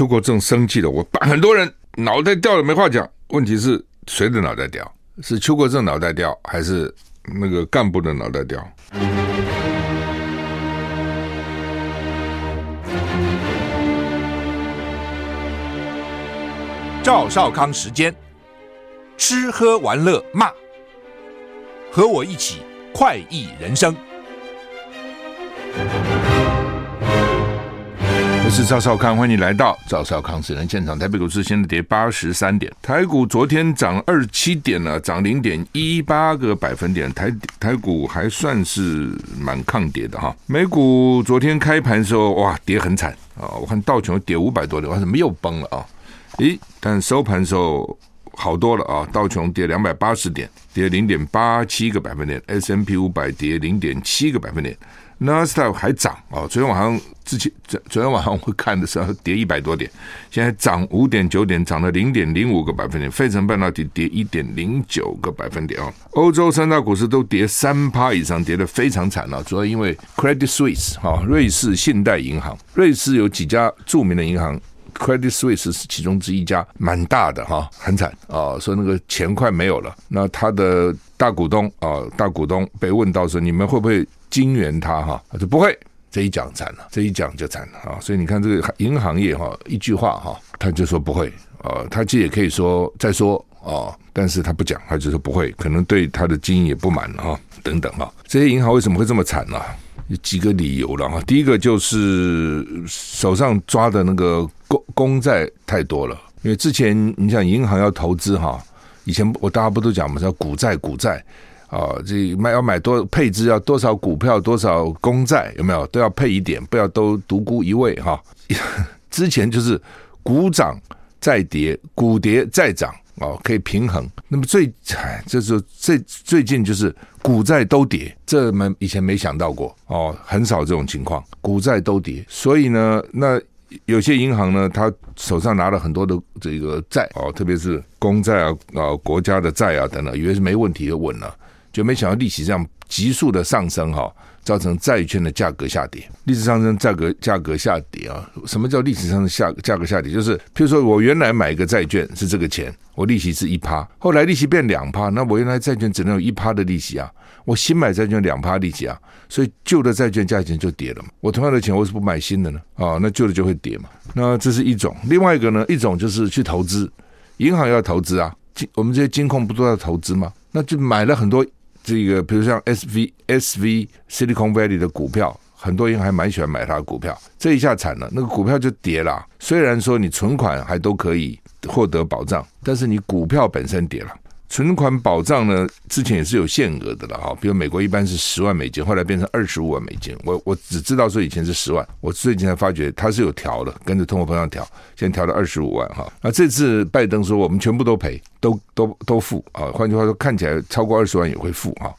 邱国正生气了，我把 很多人脑袋掉了没话讲。问题是谁的脑袋掉？是邱国正脑袋掉，还是那个干部的脑袋掉？赵少康时间，吃喝玩乐骂，和我一起快意人生。是赵少康，欢迎来到赵少康私人现场。台北股市现在跌八十三点，台股昨天涨二十七点了，涨零点一八个百分点。台台股还算是蛮抗跌的哈。美股昨天开盘的时候，哇，跌很惨啊！我看道琼跌五百多点，我怎么又崩了啊？诶，但收盘的时候好多了啊！道琼跌两百八十点，跌零点八七个百分点；S&P 五百跌零点七个百分点。纳斯达克还涨哦，昨天晚上之前昨昨天晚上我看的时候跌一百多点，现在涨五点九点，涨了零点零五个百分点。费城半导体跌一点零九个百分点哦。欧洲三大股市都跌三趴以上，跌得非常惨了。主要因为 Credit Suisse 哈，瑞士信贷银行，瑞士有几家著名的银行，Credit Suisse 是其中之一家，蛮大的哈，很惨啊，说那个钱快没有了。那他的大股东啊，大股东被问到说，你们会不会？金援他哈，他说不会，这一讲惨了，这一讲就惨了啊！所以你看这个银行业哈，一句话哈，他就说不会啊，他其实也可以说再说啊，但是他不讲，他就说不会，可能对他的经营也不满哈，等等哈。这些银行为什么会这么惨呢？几个理由了哈。第一个就是手上抓的那个公公债太多了，因为之前你想银行要投资哈，以前我大家不都讲嘛，叫股债股债。啊，这买要买多配置要多少股票多少公债有没有都要配一点，不要都独孤一味哈。之前就是股涨再跌，股跌再涨哦，可以平衡。那么最惨就是最最近就是股债都跌，这么以前没想到过哦，很少这种情况，股债都跌。所以呢，那有些银行呢，他手上拿了很多的这个债哦，特别是公债啊啊，国家的债啊等等，以为是没问题就稳了。就没想到利息这样急速的上升哈，造成债券的价格下跌。历史上的，价格价格下跌啊？什么叫历史上的下价格下跌？就是譬如说我原来买一个债券是这个钱，我利息是一趴，后来利息变两趴，那我原来债券只能有一趴的利息啊，我新买债券两趴利息啊，所以旧的债券价钱就跌了嘛。我同样的钱，为什么不买新的呢？啊，那旧的就会跌嘛。那这是一种，另外一个呢，一种就是去投资，银行要投资啊，金我们这些金控不都要投资吗？那就买了很多。这个比如像 S V S V Silicon Valley 的股票，很多人还蛮喜欢买它的股票。这一下惨了，那个股票就跌了。虽然说你存款还都可以获得保障，但是你股票本身跌了。存款保障呢，之前也是有限额的了哈，比如美国一般是十万美金，后来变成二十五万美金。我我只知道说以前是十万，我最近才发觉它是有调的，跟着通货膨胀调，现在调到二十五万哈。那这次拜登说我们全部都赔，都都都付啊，换句话说，看起来超过二十万也会付哈。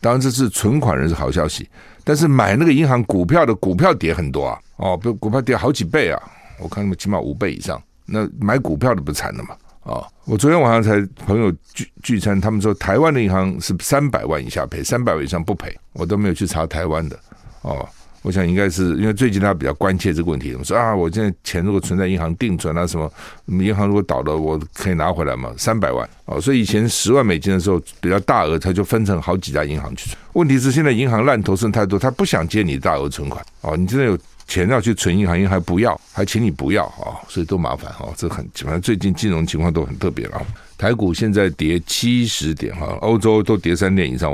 当然这是存款人是好消息，但是买那个银行股票的股票跌很多啊，哦，比如股票跌好几倍啊，我看起码五倍以上，那买股票的不惨了吗？啊、哦，我昨天晚上才朋友聚聚餐，他们说台湾的银行是三百万以下赔，三百万以上不赔。我都没有去查台湾的。哦，我想应该是因为最近他比较关切这个问题。我说啊，我现在钱如果存在银行定存啊什么，银行如果倒了，我可以拿回来吗？三百万哦，所以以前十万美金的时候比较大额，他就分成好几家银行去存。问题是现在银行烂头剩太多，他不想接你大额存款。哦，你真的有。钱要去存银行，银行还不要，还请你不要啊，所以都麻烦哈。这很反正最近金融情况都很特别了。台股现在跌七十点哈，欧洲都跌三点以上，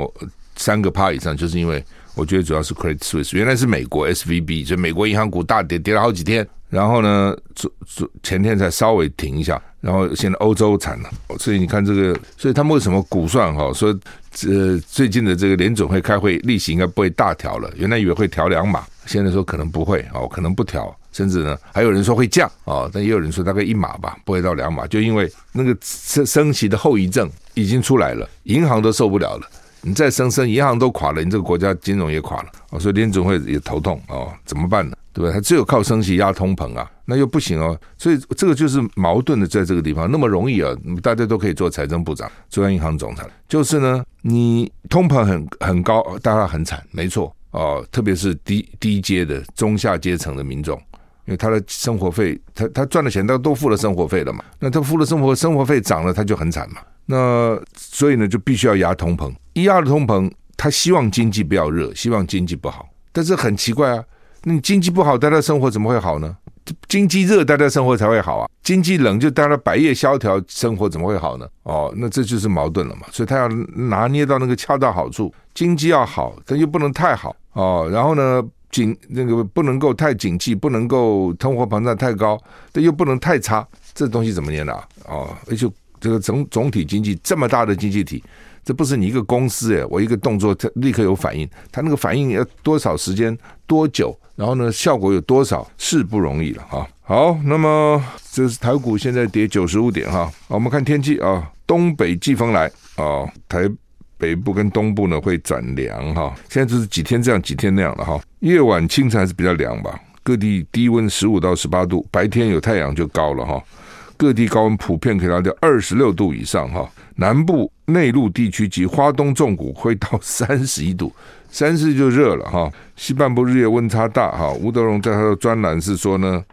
三个趴以上，就是因为我觉得主要是 Credit Suisse，原来是美国 SVB，就美国银行股大跌，跌了好几天，然后呢，昨昨前天才稍微停一下，然后现在欧洲惨了，所以你看这个，所以他们为什么估算哈说这最近的这个联准会开会利息应该不会大调了，原来以为会调两码。现在说可能不会哦，可能不调，甚至呢还有人说会降哦，但也有人说大概一码吧，不会到两码，就因为那个升升息的后遗症已经出来了，银行都受不了了，你再升升，银行都垮了，你这个国家金融也垮了哦，所以联准会也头痛哦，怎么办呢？对不对？只有靠升息压通膨啊，那又不行哦，所以这个就是矛盾的，在这个地方那么容易啊，大家都可以做财政部长、中央银行总裁，就是呢，你通膨很很高，大家很惨，没错。哦，特别是低低阶的中下阶层的民众，因为他的生活费，他他赚的钱他都付了生活费了嘛，那他付了生活生活费涨了，他就很惨嘛。那所以呢，就必须要压通膨，一压了通膨，他希望经济不要热，希望经济不好。但是很奇怪啊，那你经济不好，大家生活怎么会好呢？经济热，大家生活才会好啊。经济冷，就大家百业萧条，生活怎么会好呢？哦，那这就是矛盾了嘛。所以他要拿捏到那个恰到好处，经济要好，但又不能太好哦。然后呢，景那个不能够太景气，不能够通货膨胀太高，但又不能太差。这东西怎么捏啊？哦，而且。这个总总体经济这么大的经济体，这不是你一个公司诶，我一个动作它立刻有反应，它那个反应要多少时间多久，然后呢，效果有多少是不容易了哈。好，那么这是台股现在跌九十五点哈。我们看天气啊，东北季风来啊，台北部跟东部呢会转凉哈。现在就是几天这样几天那样了哈。夜晚清晨还是比较凉吧，各地低温十五到十八度，白天有太阳就高了哈。各地高温普遍可以达到二十六度以上哈，南部内陆地区及花东重谷会到三十一度，三十就热了哈。西半部日夜温差大哈。吴德荣在他的专栏是说呢，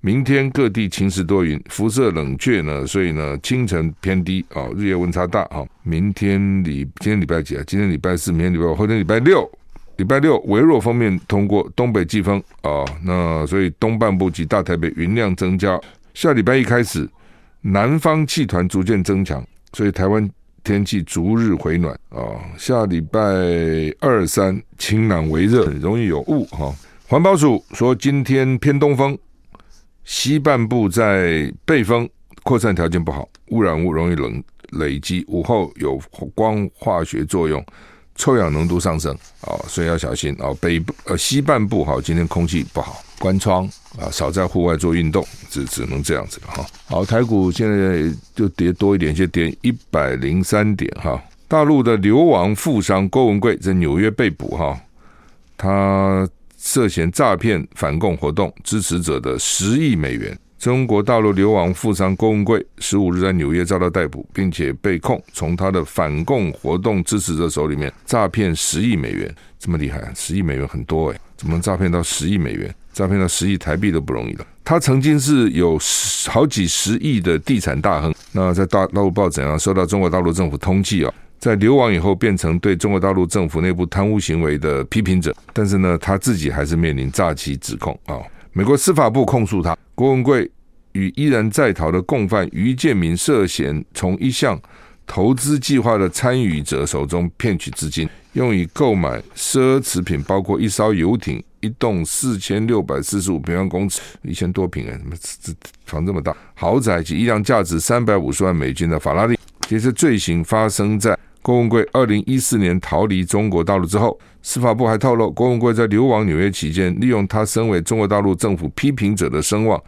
明天各地晴时多云，辐射冷却呢，所以呢清晨偏低啊，日夜温差大哈。明天礼今天礼拜几啊？今天礼拜四，明天礼拜五，后天礼拜六，礼拜六微弱锋面通过东北季风啊，那所以东半部及大台北云量增加。下礼拜一开始，南方气团逐渐增强，所以台湾天气逐日回暖啊。下礼拜二三晴朗微热，很容易有雾哈。环保署说今天偏东风，西半部在背风，扩散条件不好，污染物容易冷累积，午后有光化学作用，臭氧浓度上升啊，所以要小心啊。北部呃西半部哈，今天空气不好。关窗啊，少在户外做运动，只只能这样子哈。好，台股现在就跌多一点，就跌一百零三点哈。大陆的流亡富商郭文贵在纽约被捕哈，他涉嫌诈骗反共活动支持者的十亿美元。中国大陆流亡富商郭文贵十五日在纽约遭到逮捕，并且被控从他的反共活动支持者手里面诈骗十亿美元，这么厉害，十亿美元很多诶，怎么诈骗到十亿美元？诈骗到十亿台币都不容易了。他曾经是有好几十亿的地产大亨，那在大大陆报怎样受到中国大陆政府通缉啊？在流亡以后，变成对中国大陆政府内部贪污行为的批评者，但是呢，他自己还是面临诈欺指控啊。美国司法部控诉他郭文贵与依然在逃的共犯于建民涉嫌从一项投资计划的参与者手中骗取资金，用以购买奢侈品，包括一艘游艇。一栋四千六百四十五平方公尺，一千多平哎，怎么这房这么大？豪宅及一辆价值三百五十万美金的法拉利。其实罪行发生在郭文贵二零一四年逃离中国大陆之后。司法部还透露，郭文贵在流亡纽约期间，利用他身为中国大陆政府批评者的声望，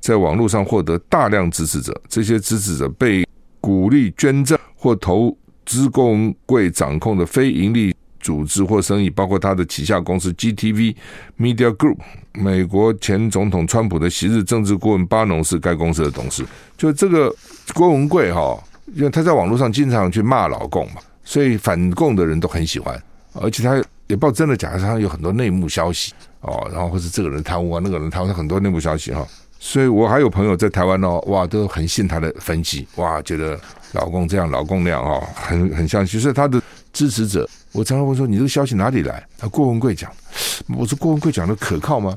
在网络上获得大量支持者。这些支持者被鼓励捐赠或投资郭文贵掌控的非营利。组织或生意，包括他的旗下公司 GTV Media Group。美国前总统川普的昔日政治顾问巴农是该公司的董事。就这个郭文贵哈，因为他在网络上经常去骂老共嘛，所以反共的人都很喜欢。而且他也不知道真的假的，他有很多内幕消息哦，然后或是这个人贪污啊，那个人贪污，很多内幕消息哈。所以我还有朋友在台湾哦，哇，都很信他的分析，哇，觉得老共这样，老共那样哦，很很像。其实他的支持者。我常常问说：“你这个消息哪里来？”他郭文贵讲，我说：“郭文贵讲的可靠吗？”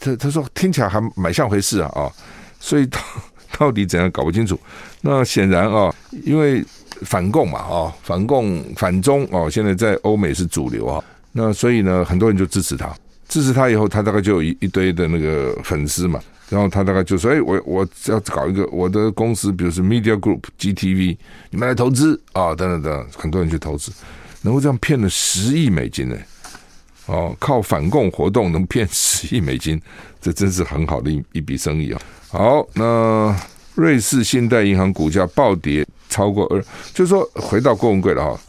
他他说：“听起来还蛮像回事啊啊！”所以到 到底怎样搞不清楚。那显然啊，因为反共嘛啊，反共反中啊，现在在欧美是主流啊。那所以呢，很多人就支持他，支持他以后，他大概就有一一堆的那个粉丝嘛。然后他大概就说：“哎，我我要搞一个我的公司，比如说 Media Group GTV，你们来投资啊，等等等，很多人去投资。”能够这样骗了十亿美金呢？哦，靠反共活动能骗十亿美金，这真是很好的一一笔生意啊！好，那瑞士信贷银行股价暴跌超过二，就是说回到郭文贵了哈。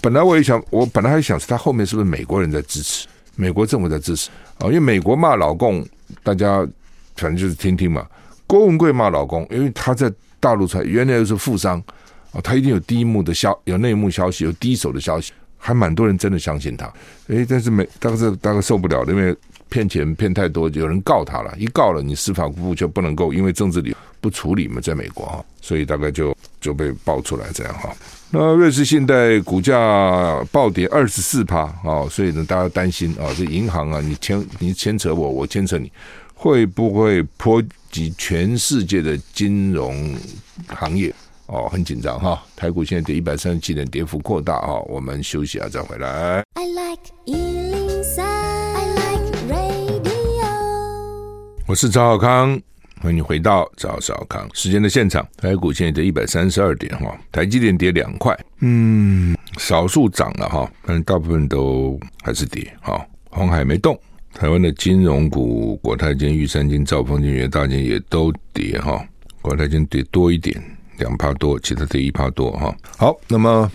本来我也想，我本来还想是他后面是不是美国人在支持，美国政府在支持啊？因为美国骂老共，大家反正就是听听嘛。郭文贵骂老共，因为他在大陆出来，原来又是富商啊，他一定有第一幕的消，有内幕消息，有第一手的消息。还蛮多人真的相信他，诶，但是没，当时大概受不了，因为骗钱骗太多，有人告他了，一告了，你司法部就不能够因为政治理不处理嘛，在美国哈，所以大概就就被爆出来这样哈。那瑞士信贷股价暴跌二十四趴啊，所以呢，大家担心啊，这银行啊，你牵你牵扯我，我牵扯你，会不会波及全世界的金融行业？哦，很紧张哈。台股现在跌一百三十七点，跌幅扩大哈。我们休息啊，再回来。I like 103, I like radio。我是赵少康。欢迎你回到赵少康时间的现场。台股现在跌一百三十二点哈，台积电跌两块，嗯，少数涨了哈，但大部分都还是跌哈。红海没动，台湾的金融股国泰金、玉山金、兆丰金、元大金也都跌哈，国泰金跌多一点，两帕多，其他的一帕多哈。好，那么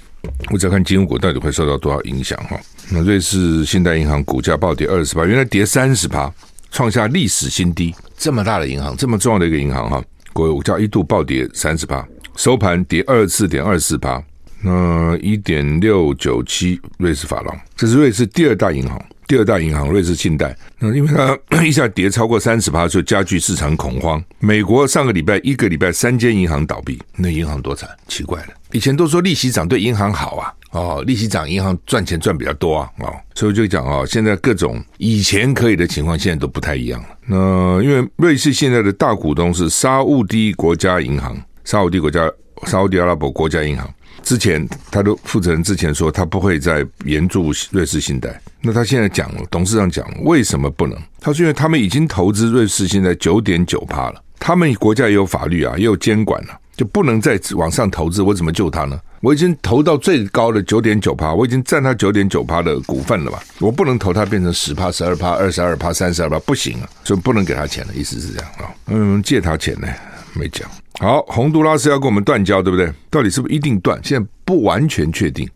我再看金融股到底会受到多少影响哈？那瑞士信贷银行股价暴跌二十趴，原来跌三十趴。创下历史新低，这么大的银行，这么重要的一个银行哈，股价一度暴跌三十趴，收盘跌二十四点二四趴，那一点六九七瑞士法郎，这是瑞士第二大银行，第二大银行瑞士信贷，那因为它 一下跌超过三十趴，就加剧市场恐慌。美国上个礼拜一个礼拜三间银行倒闭，那银行多惨，奇怪了，以前都说利息涨对银行好啊。哦，利息涨，银行赚钱赚比较多啊，哦，所以就讲哦，现在各种以前可以的情况，现在都不太一样了。那因为瑞士现在的大股东是沙乌地国家银行，沙乌地国家，沙乌地阿拉伯国家银行。之前他的负责人之前说他不会再援助瑞士信贷，那他现在讲了，董事长讲了，为什么不能？他说因为他们已经投资瑞士信贷九点九趴了，他们国家也有法律啊，也有监管了，就不能再往上投资，我怎么救他呢？我已经投到最高的九点九趴，我已经占他九点九趴的股份了吧？我不能投他变成十趴、十二趴、二十二趴、三十二趴，不行啊！所以不能给他钱的意思是这样啊。嗯，借他钱呢，没讲。好，洪都拉斯要跟我们断交，对不对？到底是不是一定断？现在不完全确定，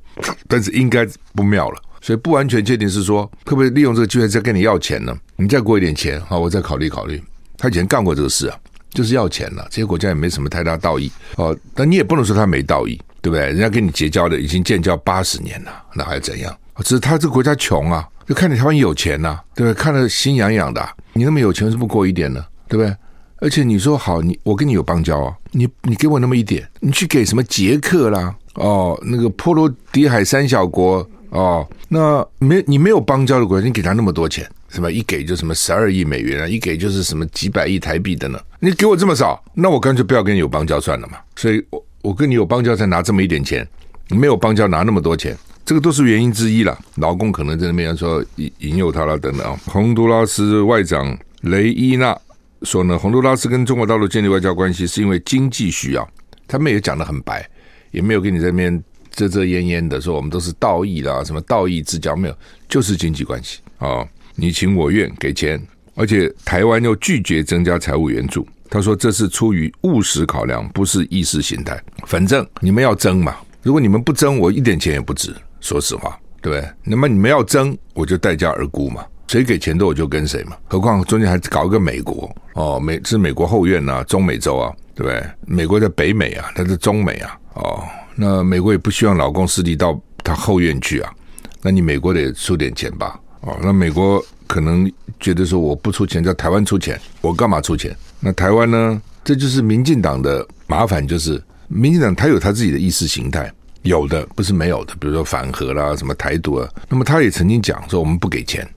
但是应该不妙了。所以不完全确定是说，会不会利用这个机会再跟你要钱呢？你再给我一点钱，好，我再考虑考虑。他以前干过这个事啊，就是要钱了。这些国家也没什么太大道义哦，但你也不能说他没道义。对不对？人家跟你结交的已经建交八十年了，那还要怎样？只是他这个国家穷啊，就看你台湾有钱呐、对不对？看得心痒痒的、你那么有钱，为什么不过一点呢？对不对？而且你说好，你我跟你有邦交啊，你你给我那么一点，你去给什么捷克啦，哦，那个波罗的海三小国哦，那没你没有邦交的国家，你给他那么多钱，是吧？一给就什么十二亿美元啊，一给就是什么几百亿台币的呢？你给我这么少，那我干脆不要跟你有邦交算了嘛。所以我。我跟你有邦交才拿这么一点钱，没有邦交拿那么多钱，这个都是原因之一了。劳工可能在那边说引诱他了等等啊。洪都拉斯外长雷伊纳说呢，洪都拉斯跟中国大陆建立外交关系是因为经济需要，他们也讲得很白，也没有跟你在那边遮遮掩掩的说我们都是道义啦，什么道义之交没有，就是经济关系啊，你情我愿给钱，而且台湾又拒绝增加财务援助。他说：“这是出于务实考量，不是意识形态。反正你们要争嘛，如果你们不争，我一点钱也不值。说实话，对不对？那么你们要争，我就待价而沽嘛。谁给钱多，我就跟谁嘛。何况中间还搞一个美国哦，美是美国后院呐、啊，中美洲啊，对不对？美国在北美啊，它是中美啊，哦，那美国也不希望老公势力到他后院去啊。那你美国得出点钱吧？哦，那美国可能觉得说我不出钱，叫台湾出钱，我干嘛出钱？”那台湾呢？这就是民进党的麻烦，就是民进党他有他自己的意识形态，有的不是没有的，比如说反核啦、什么台独啊。那么他也曾经讲说，我们不给钱，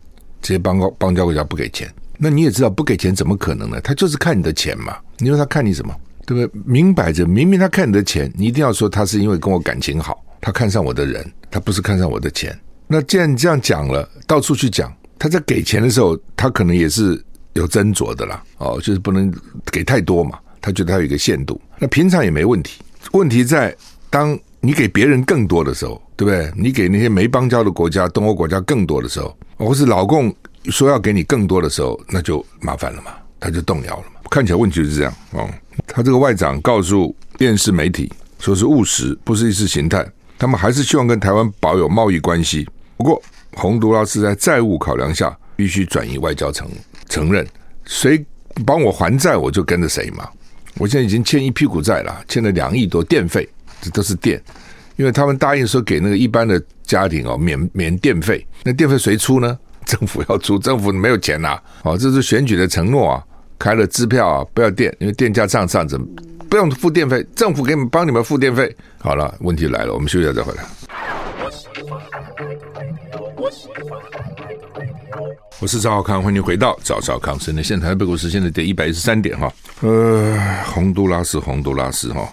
这些邦交邦交国家不给钱。那你也知道，不给钱怎么可能呢？他就是看你的钱嘛。你说他看你什么？对不对？明摆着，明明他看你的钱，你一定要说他是因为跟我感情好，他看上我的人，他不是看上我的钱。那既然你这样讲了，到处去讲，他在给钱的时候，他可能也是。有斟酌的啦，哦，就是不能给太多嘛，他觉得他有一个限度。那平常也没问题，问题在当你给别人更多的时候，对不对？你给那些没邦交的国家、东欧国家更多的时候，或是老共说要给你更多的时候，那就麻烦了嘛，他就动摇了嘛。看起来问题就是这样哦。他这个外长告诉电视媒体，说是务实，不是意识形态，他们还是希望跟台湾保有贸易关系。不过，洪都拉斯在债务考量下，必须转移外交承承认，谁帮我还债，我就跟着谁嘛。我现在已经欠一屁股债了，欠了两亿多电费，这都是电，因为他们答应说给那个一般的家庭哦免免电费，那电费谁出呢？政府要出，政府没有钱呐、啊，哦，这是选举的承诺啊，开了支票啊，不要电，因为电价涨上涨，不用付电费，政府给你们帮你们付电费。好了，问题来了，我们休息一下再回来。我是赵浩康，欢迎回到赵少康生的现台北股市现在跌一百一十三点哈，呃，洪都拉斯，洪都拉斯哈，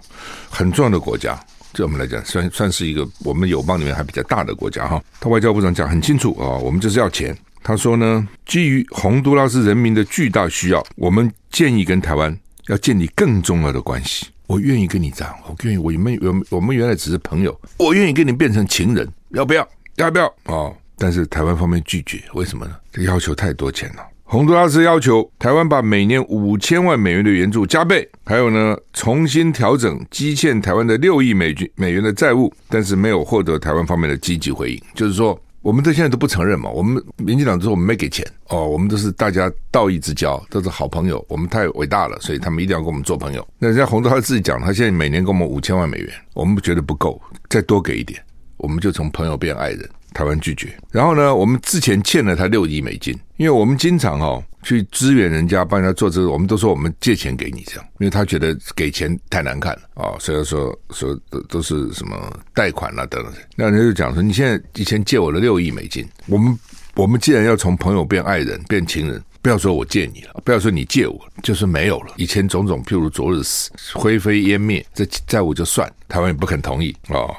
很重要的国家。对我们来讲，算算是一个我们友邦里面还比较大的国家哈。他外交部长讲很清楚啊，我们就是要钱。他说呢，基于洪都拉斯人民的巨大需要，我们建议跟台湾要建立更重要的关系。我愿意跟你这样，我愿意，我们我我们原来只是朋友，我愿意跟你变成情人，要不要？要不要？哦，但是台湾方面拒绝，为什么呢？这要求太多钱了。洪都拉斯要求台湾把每年五千万美元的援助加倍，还有呢，重新调整积欠台湾的六亿美金美元的债务，但是没有获得台湾方面的积极回应。就是说，我们到现在都不承认嘛，我们民进党说我们没给钱哦，我们都是大家道义之交，都是好朋友，我们太伟大了，所以他们一定要跟我们做朋友。那人家洪都拉斯自己讲，他现在每年给我们五千万美元，我们觉得不够，再多给一点，我们就从朋友变爱人。台湾拒绝，然后呢，我们之前欠了他六亿美金，因为我们经常哦去支援人家，帮人家做这个，我们都说我们借钱给你这样，因为他觉得给钱太难看了啊，所以说说都都是什么贷款啊等等，那人家就讲说，你现在以前借我了六亿美金，我们我们既然要从朋友变爱人变情人，不要说我借你了，不要说你借我，就是没有了，以前种种譬如昨日死灰飞烟灭，这债务就算，台湾也不肯同意。啊。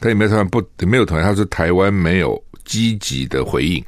他也没有说不，没有同意。他说台湾没有积极的回应，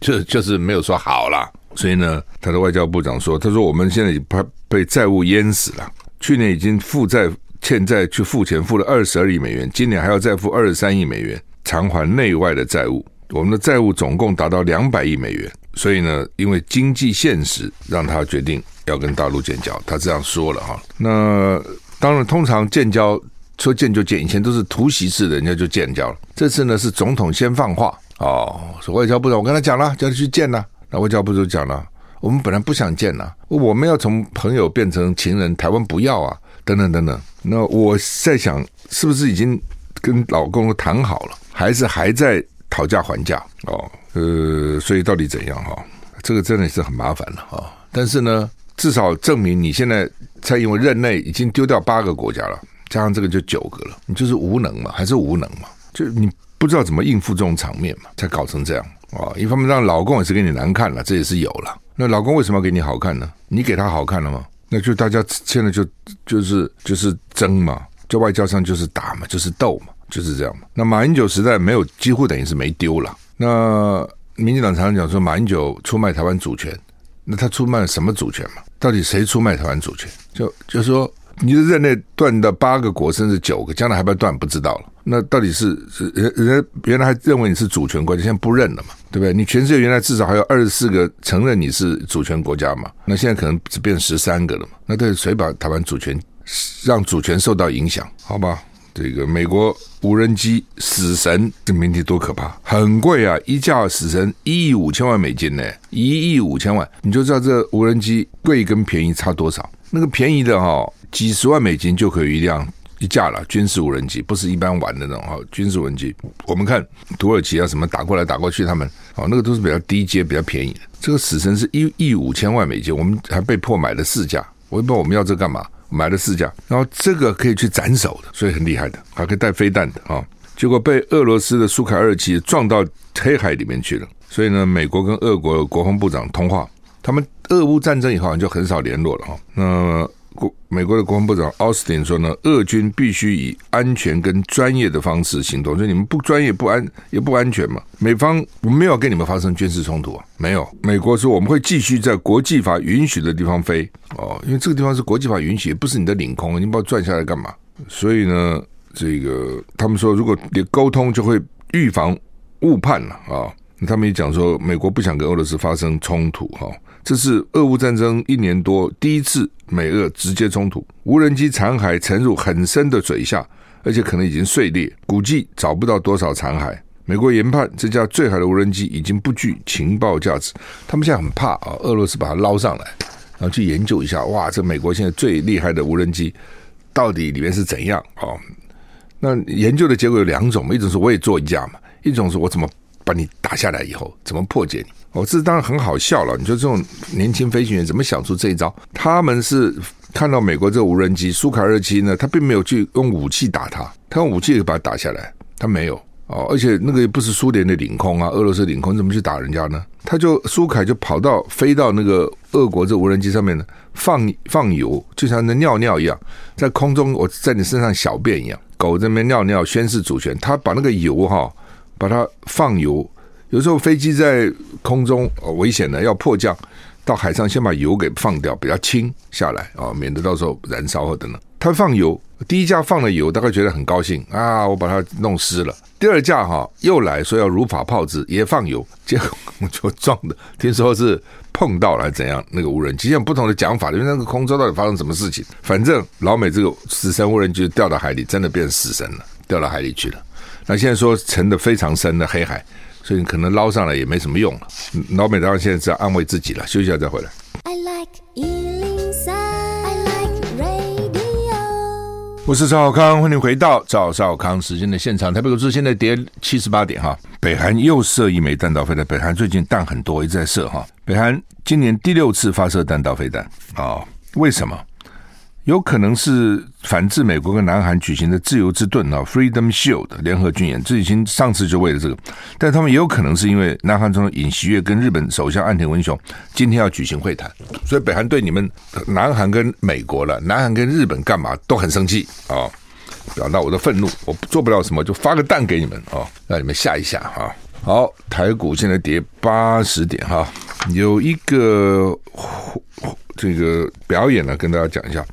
就就是没有说好了。所以呢，他的外交部长说：“他说我们现在已经被被债务淹死了。去年已经负债欠债去付钱，付了二十二亿美元，今年还要再付二十三亿美元偿还内外的债务。我们的债务总共达到两百亿美元。所以呢，因为经济现实，让他决定要跟大陆建交。他这样说了哈。那当然，通常建交。”说见就见，以前都是突袭式的，人家就见交了。这次呢是总统先放话哦，说外交部长，我跟他讲了，叫他去见了。那外交部就讲了，我们本来不想见呐，我们要从朋友变成情人，台湾不要啊，等等等等。那我在想，是不是已经跟老公谈好了，还是还在讨价还价？哦，呃，所以到底怎样哈？这个真的是很麻烦了哈。但是呢，至少证明你现在蔡英文任内已经丢掉八个国家了。加上这个就九个了，你就是无能嘛，还是无能嘛？就你不知道怎么应付这种场面嘛，才搞成这样啊！一方面让老公也是给你难看了，这也是有了。那老公为什么要给你好看呢？你给他好看了吗？那就大家现在就就是就是争嘛，就外交上就是打嘛，就是斗嘛，就是这样嘛。那马英九时代没有，几乎等于是没丢了。那民进党常常讲说马英九出卖台湾主权，那他出卖了什么主权嘛？到底谁出卖台湾主权？就就是说。你就任内断的八个国，甚至九个，将来还不要断，不知道了。那到底是是人人家原来还认为你是主权国家，现在不认了嘛？对不对？你全世界原来至少还有二十四个承认你是主权国家嘛？那现在可能只变十三个了嘛？那对谁把台湾主权让主权受到影响？好吧，这个美国无人机死神这名字多可怕，很贵啊！一架死神一亿五千万美金呢，一亿五千万，你就知道这无人机贵跟便宜差多少？那个便宜的哈、哦。几十万美金就可以一辆一架了，军事无人机不是一般玩的那种哈，军事无人机。我们看土耳其啊什么打过来打过去，他们哦那个都是比较低阶、比较便宜的。这个死神是一亿五千万美金，我们还被迫买了四架。我也不知道我们要这干嘛，买了四架。然后这个可以去斩首的，所以很厉害的，还可以带飞弹的啊。结果被俄罗斯的苏凯二七撞到黑海里面去了。所以呢，美国跟俄国国防部长通话，他们俄乌战争以后好像就很少联络了哈。那国美国的国防部长奥斯汀说呢，俄军必须以安全跟专业的方式行动。所以你们不专业、不安也不安全嘛。美方我们没有跟你们发生军事冲突啊，没有。美国说我们会继续在国际法允许的地方飞哦，因为这个地方是国际法允许，不是你的领空，你把我转下来干嘛？所以呢，这个他们说，如果你沟通，就会预防误判了啊。他们也讲说，美国不想跟俄罗斯发生冲突哈。这是俄乌战争一年多第一次美俄直接冲突，无人机残骸沉入很深的水下，而且可能已经碎裂，估计找不到多少残骸。美国研判这架最好的无人机已经不具情报价值，他们现在很怕啊，俄罗斯把它捞上来，然后去研究一下，哇，这美国现在最厉害的无人机到底里面是怎样啊？那研究的结果有两种，一种是我也做一架嘛，一种是我怎么把你打下来以后怎么破解你。哦，这当然很好笑了。你说这种年轻飞行员怎么想出这一招？他们是看到美国这个无人机苏卡二七呢，他并没有去用武器打它，他用武器把它打下来，他没有哦。而且那个也不是苏联的领空啊，俄罗斯领空，怎么去打人家呢？他就苏凯就跑到飞到那个俄国这无人机上面呢，放放油，就像那尿尿一样，在空中我在你身上小便一样，狗这边尿尿宣示主权，他把那个油哈，把它放油。有时候飞机在空中危险的要迫降，到海上先把油给放掉，比较轻下来啊，免得到时候燃烧或等等。他放油，第一架放了油，大概觉得很高兴啊，我把它弄湿了。第二架哈又来说要如法炮制，也放油，结果就撞的，听说是碰到了还怎样？那个无人机有不同的讲法，因为那个空中到底发生什么事情？反正老美这个死神无人机掉到海里，真的变死神了，掉到海里去了。那现在说沉得非常深的黑海。所以你可能捞上来也没什么用了。老美当然现在只要安慰自己了，休息一下再回来。I like 103, I like radio。我是赵少康，欢迎回到赵少康时间的现场。台北股市现在跌七十八点哈，北韩又射一枚弹道飞弹。北韩最近弹很多，一直在射哈。北韩今年第六次发射弹道飞弹啊？为什么？有可能是反制美国跟南韩举行的自由之盾啊，Freedom Shield 联合军演，这已经上次就为了这个，但他们也有可能是因为南韩总统尹锡悦跟日本首相岸田文雄今天要举行会谈，所以北韩对你们南韩跟美国了，南韩跟日本干嘛都很生气啊，表达我的愤怒，我做不了什么就发个弹给你们啊，让你们吓一吓哈。好，台股现在跌八十点哈，有一个。这个表演呢，跟大家讲一下，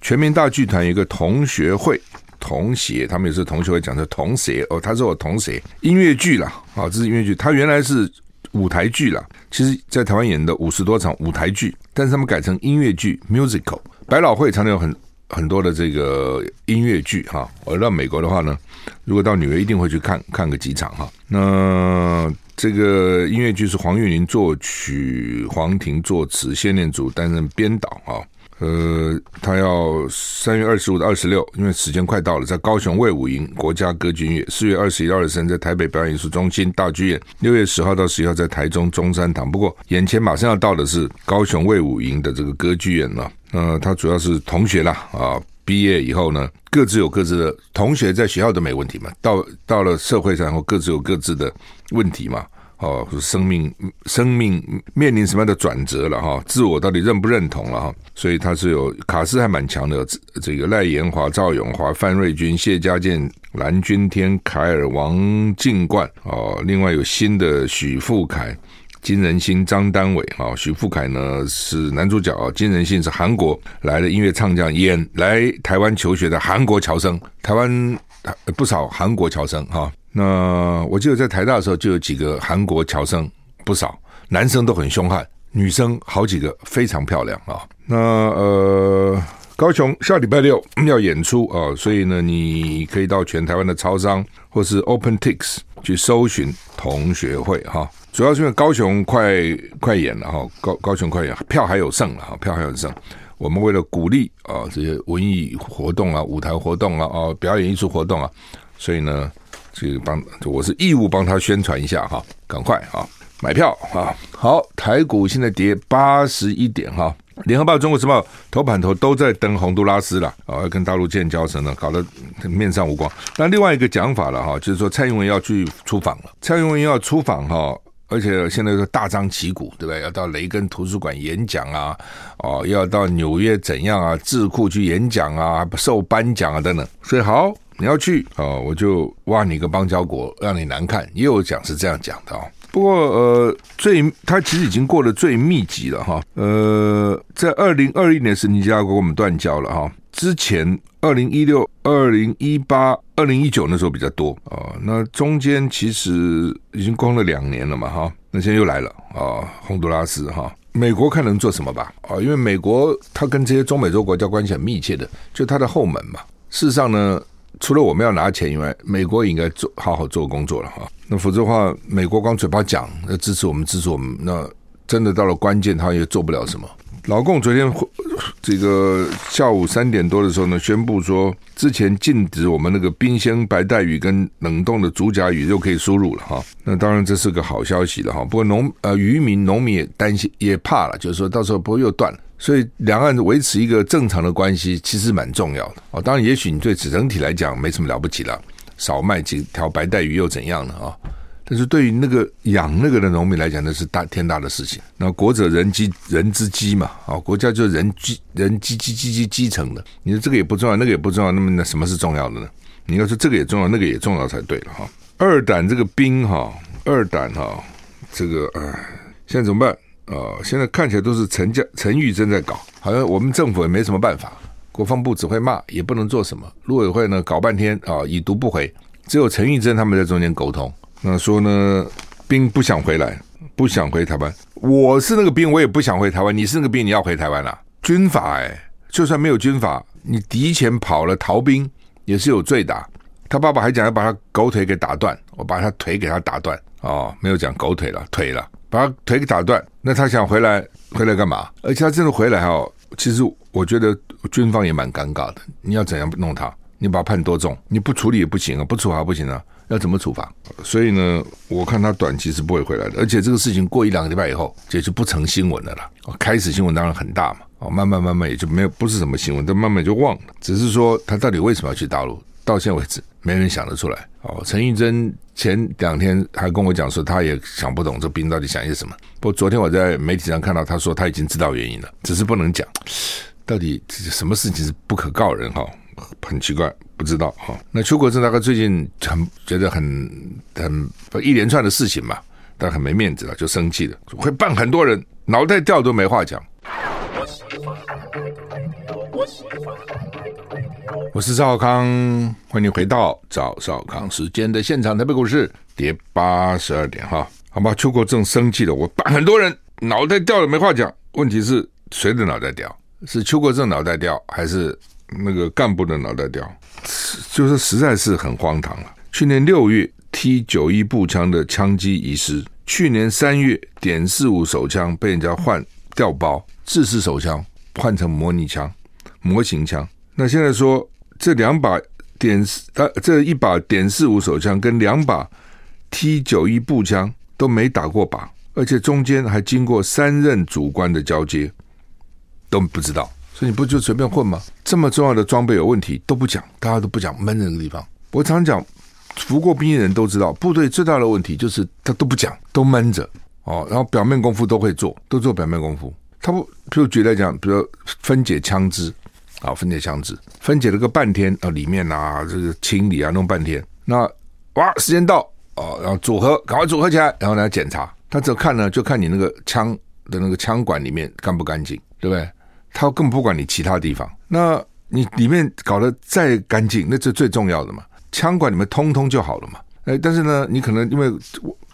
全民大剧团有一个同学会，同学，他们也是同学会讲的同学哦，他是我同学，音乐剧啦，啊，这是音乐剧，他原来是舞台剧啦，其实在台湾演的五十多场舞台剧，但是他们改成音乐剧 musical，百老汇常常有很很多的这个音乐剧哈，我到美国的话呢，如果到纽约一定会去看看个几场哈，那。这个音乐剧是黄韵玲作曲，黄婷作词，谢念祖担任编导啊。呃，他要三月二十五到二十六，因为时间快到了，在高雄卫武营国家歌剧院；四月二十一到二十三在台北表演艺术中心大剧院；六月十号到十一号在台中中山堂。不过，眼前马上要到的是高雄卫武营的这个歌剧院了。呃，他主要是同学啦啊。毕业以后呢，各自有各自的同学，在学校都没问题嘛。到到了社会上后，各自有各自的问题嘛。哦，生命生命面临什么样的转折了哈？自我到底认不认同了哈？所以他是有卡斯还蛮强的，这个赖延华、赵永华、范瑞军、谢家健、蓝君天、凯尔、王静冠哦，另外有新的许富凯。金仁心、张丹伟，啊，许富凯呢是男主角啊。金仁心是韩国来的音乐唱将，演来台湾求学的韩国侨生。台湾不少韩国侨生哈。那我记得在台大的时候就有几个韩国侨生，不少男生都很凶悍，女生好几个非常漂亮啊。那呃，高雄下礼拜六要演出啊，所以呢，你可以到全台湾的超商或是 OpenTix 去搜寻同学会哈。主要是因为高雄快快演了哈，高高雄快演，票还有剩了哈，票还有剩。我们为了鼓励啊这些文艺活动啊、舞台活动啊、啊表演艺术活动啊，所以呢，这个帮我是义务帮他宣传一下哈，赶快啊买票啊！好，台股现在跌八十一点哈。联合报、中国时报头版头都在登洪都拉斯了啊，要跟大陆建交什么，搞得面上无光。那另外一个讲法了哈，就是说蔡英文要去出访了，蔡英文要出访哈。而且现在是大张旗鼓，对吧？要到雷根图书馆演讲啊，哦，要到纽约怎样啊？智库去演讲啊，受颁奖啊等等。所以好，你要去哦，我就挖你个邦交国，让你难看。也有讲是这样讲的哦。不过呃，最他其实已经过得最密集了哈。呃，在二零二一年是尼加拉瓜跟我们断交了哈。之前二零一六、二零一八、二零一九那时候比较多啊，那中间其实已经关了两年了嘛哈，那现在又来了啊，洪都拉斯哈，美国看能做什么吧啊，因为美国它跟这些中美洲国家关系很密切的，就它的后门嘛。事实上呢，除了我们要拿钱以外，美国也应该做好好做工作了哈。那否则的话，美国光嘴巴讲要支持我们，支持我们，那真的到了关键，他也做不了什么。老共昨天这个下午三点多的时候呢，宣布说，之前禁止我们那个冰鲜白带鱼跟冷冻的竹甲鱼又可以输入了哈。那当然这是个好消息了哈。不过农呃渔民农民也担心也怕了，就是说到时候不会又断了。所以两岸维持一个正常的关系其实蛮重要的哦。当然，也许你对此整体来讲没什么了不起了，少卖几条白带鱼又怎样呢啊？但是对于那个养那个的农民来讲，那是大天大的事情。那国者人基人之基嘛，啊，国家就人基人基基基基基层的。你说这个也不重要，那个也不重要，那么那什么是重要的呢？你要说这个也重要，那个也重要才对了哈。二胆这个兵哈，二胆哈，这个哎，现在怎么办？啊，现在看起来都是陈家陈玉珍在搞，好像我们政府也没什么办法，国防部只会骂，也不能做什么。陆委会呢搞半天啊，已读不回，只有陈玉珍他们在中间沟通。那说呢，兵不想回来，不想回台湾。我是那个兵，我也不想回台湾。你是那个兵，你要回台湾啦？军法哎，就算没有军法，你敌前跑了逃兵也是有罪的。他爸爸还讲要把他狗腿给打断，我把他腿给他打断哦，没有讲狗腿了，腿了，把他腿给打断。那他想回来，回来干嘛？而且他真的回来哦，其实我觉得军方也蛮尴尬的。你要怎样弄他？你把他判多重？你不处理也不行啊，不处罚不行啊。要怎么处罚？所以呢，我看他短期是不会回来的。而且这个事情过一两个礼拜以后，也就不成新闻了啦。开始新闻当然很大嘛，哦，慢慢慢慢也就没有，不是什么新闻，但慢慢就忘了。只是说他到底为什么要去大陆？到现在为止，没人想得出来。哦，陈玉珍前两天还跟我讲说，他也想不懂这兵到底想些什么。不过昨天我在媒体上看到他说他已经知道原因了，只是不能讲。到底什么事情是不可告人？哈。很奇怪，不知道哈。那邱国正大概最近很觉得很很一连串的事情嘛，但很没面子了，就生气了，会办很多人脑袋掉都没话讲。我是赵康，欢迎回到赵少康时间的现场。台北股市跌八十二点哈，好吧。邱国正生气了，我办很多人脑袋掉了没话讲。问题是谁的脑袋掉？是邱国正脑袋掉还是？那个干部的脑袋掉，就是实在是很荒唐了。去年六月 T 九一步枪的枪击遗失，去年三月点四五手枪被人家换掉包，制式手枪换成模拟枪、模型枪。那现在说这两把点呃这一把点四五手枪跟两把 T 九一步枪都没打过靶，而且中间还经过三任主官的交接，都不知道。所以你不就随便混吗？这么重要的装备有问题都不讲，大家都不讲，闷人的地方。我常讲，服过兵的人都知道，部队最大的问题就是他都不讲，都闷着哦。然后表面功夫都会做，都做表面功夫。他不，就举例来讲，比如分解枪支啊，分解枪支，分解了个半天啊，里面啊这个清理啊弄半天，那哇时间到哦，然后组合，赶快组合起来，然后来检查。他只要看呢，就看你那个枪的那个枪管里面干不干净，对不对？他根本不管你其他地方，那你里面搞得再干净，那是最重要的嘛。枪管里面通通就好了嘛。哎，但是呢，你可能因为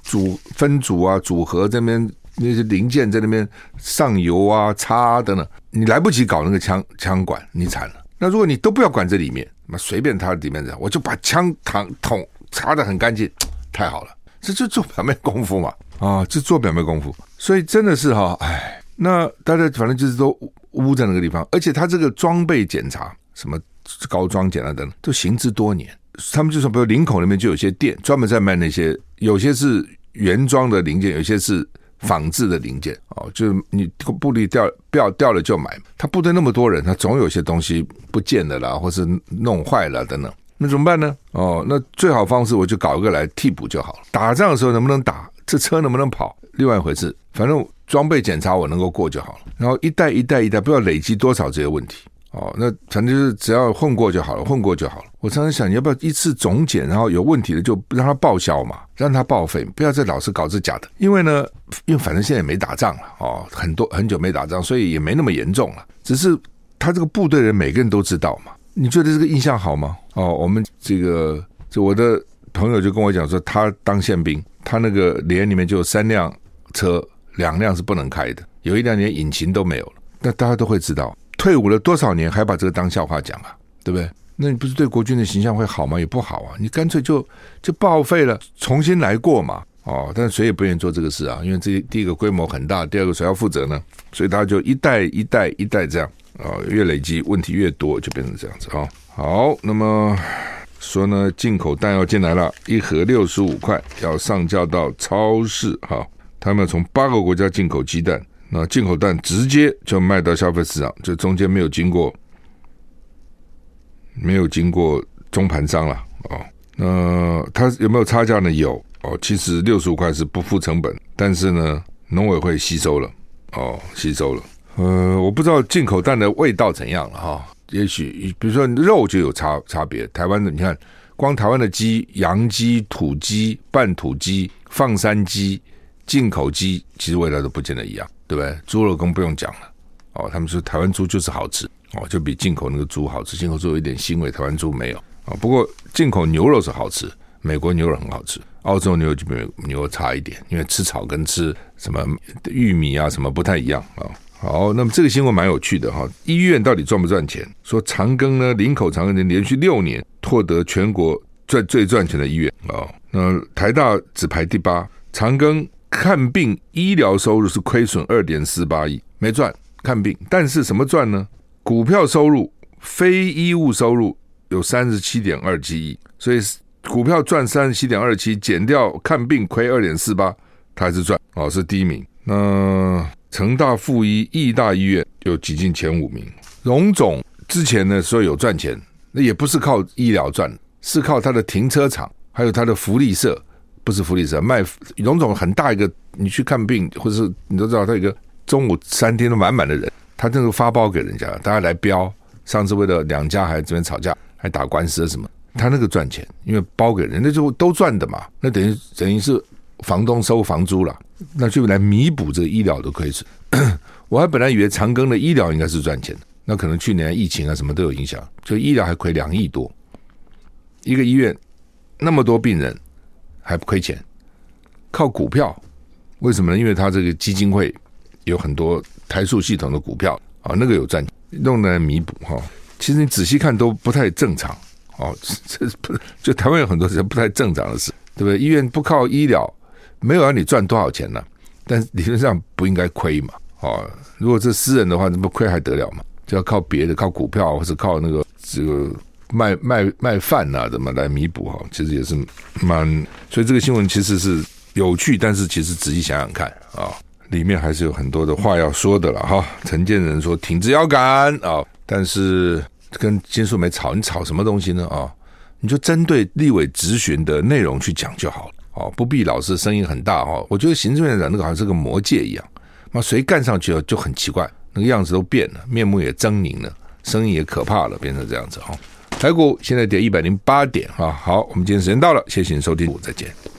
组分组啊、组合这边那些零件在那边上油啊、擦啊等等，你来不及搞那个枪枪管，你惨了。那如果你都不要管这里面，那随便它里面的，我就把枪膛筒擦得很干净，太好了。这就做表面功夫嘛，啊，就做表面功夫。所以真的是哈，哎，那大家反正就是都。污在那个地方，而且他这个装备检查，什么高装检啊等等，都行之多年。他们就说，比如林口那边就有些店专门在卖那些，有些是原装的零件，有些是仿制的零件。哦，就是你部队掉掉掉了就买。他部队那么多人，他总有些东西不见了啦，或是弄坏了等等。那怎么办呢？哦，那最好方式我就搞一个来替补就好了。打仗的时候能不能打？这车能不能跑？另外一回事。反正装备检查我能够过就好了。然后一代一代一代，不知道累积多少这些问题哦。那反正就是只要混过就好了，混过就好了。我常常想，你要不要一次总检，然后有问题的就让他报销嘛，让他报废，不要再老是搞这假的。因为呢，因为反正现在也没打仗了哦，很多很久没打仗，所以也没那么严重了。只是他这个部队人每个人都知道嘛。你觉得这个印象好吗？哦，我们这个就我的朋友就跟我讲说，他当宪兵，他那个连里面就有三辆车。两辆是不能开的，有一辆连引擎都没有了。那大家都会知道，退伍了多少年还把这个当笑话讲啊，对不对？那你不是对国军的形象会好吗？也不好啊，你干脆就就报废了，重新来过嘛。哦，但是谁也不愿意做这个事啊，因为这第一个规模很大，第二个谁要负责呢？所以大家就一代一代一代这样啊、越累积问题越多，就变成这样子啊、哦。好，那么说呢，进口弹药进来了，一盒六十五块，要上交到超市哈、他们从八个国家进口鸡蛋，那进口蛋直接就卖到消费市场，这中间没有经过，没有经过中盘商了哦。那他有没有差价呢？有。哦，其实六十五块是不付成本，但是呢，农委会吸收了，哦，吸收了。呃，我不知道进口蛋的味道怎样了哈、也许比如说肉就有差差别。台湾的你看，光台湾的鸡、洋鸡、土鸡、半土鸡、放山鸡、进口鸡，其实味道都不见得一样，对不对？猪肉更不用讲了。哦，他们说台湾猪就是好吃，哦，就比进口那个猪好吃。进口猪有一点腥味，台湾猪没有。啊、哦，不过进口牛肉是好吃，美国牛肉很好吃。澳洲牛肉就比牛肉差一点，因为吃草跟吃什么玉米啊什么不太一样啊。好，那么这个新闻蛮有趣的哈。医院到底赚不赚钱？说长庚呢，林口长庚连连续六年获得全国最最赚钱的医院啊。那台大只排第八，长庚看病医疗收入是亏损二点四八亿，没赚看病，但是什么赚呢？股票收入、非医务收入有三十七点二七亿，所以。股票赚三十七点二七，减掉看病亏二点四八，他还是赚哦，是第一名。那成大附医、义大医院又挤进前五名。荣总之前呢说有赚钱，那也不是靠医疗赚，是靠他的停车场，还有他的福利社，不是福利社卖。荣总很大一个，你去看病，或者是你都知道，他一个中午三天都满满的人，他这个发包给人家，大家来标。上次为了两家还这边吵架，还打官司什么。他那个赚钱，因为包给人，那就都赚的嘛。那等于等于是房东收房租了，那就来弥补这个医疗的亏损。我还本来以为长庚的医疗应该是赚钱的，那可能去年疫情啊什么都有影响，就医疗还亏两亿多。一个医院那么多病人还不亏钱，靠股票，为什么呢？因为他这个基金会有很多台塑系统的股票啊，那个有赚钱，用来弥补哈。其实你仔细看都不太正常。哦，这不就台湾有很多人不太正常的事，对不对？医院不靠医疗，没有让你赚多少钱呢、但理论上不应该亏嘛。哦，如果是私人的话，那不亏还得了嘛？就要靠别的，靠股票或者靠那个这个卖卖卖饭呐、啊，怎么来弥补哈？其实也是蛮……所以这个新闻其实是有趣，但是其实仔细想想看啊、里面还是有很多的话要说的了哈。陈建仁说挺直腰杆啊、但是。跟金素梅吵，你吵什么东西呢？啊、你就针对立委质询的内容去讲就好了。哦，不必老是声音很大哦。我觉得行政院长那个好像是个魔戒一样，那谁干上去了就很奇怪，那个样子都变了，面目也狰狞了，声音也可怕了，变成这样子哈。台股现在跌一百零八点啊。好，我们今天时间到了，谢谢您收听，再见。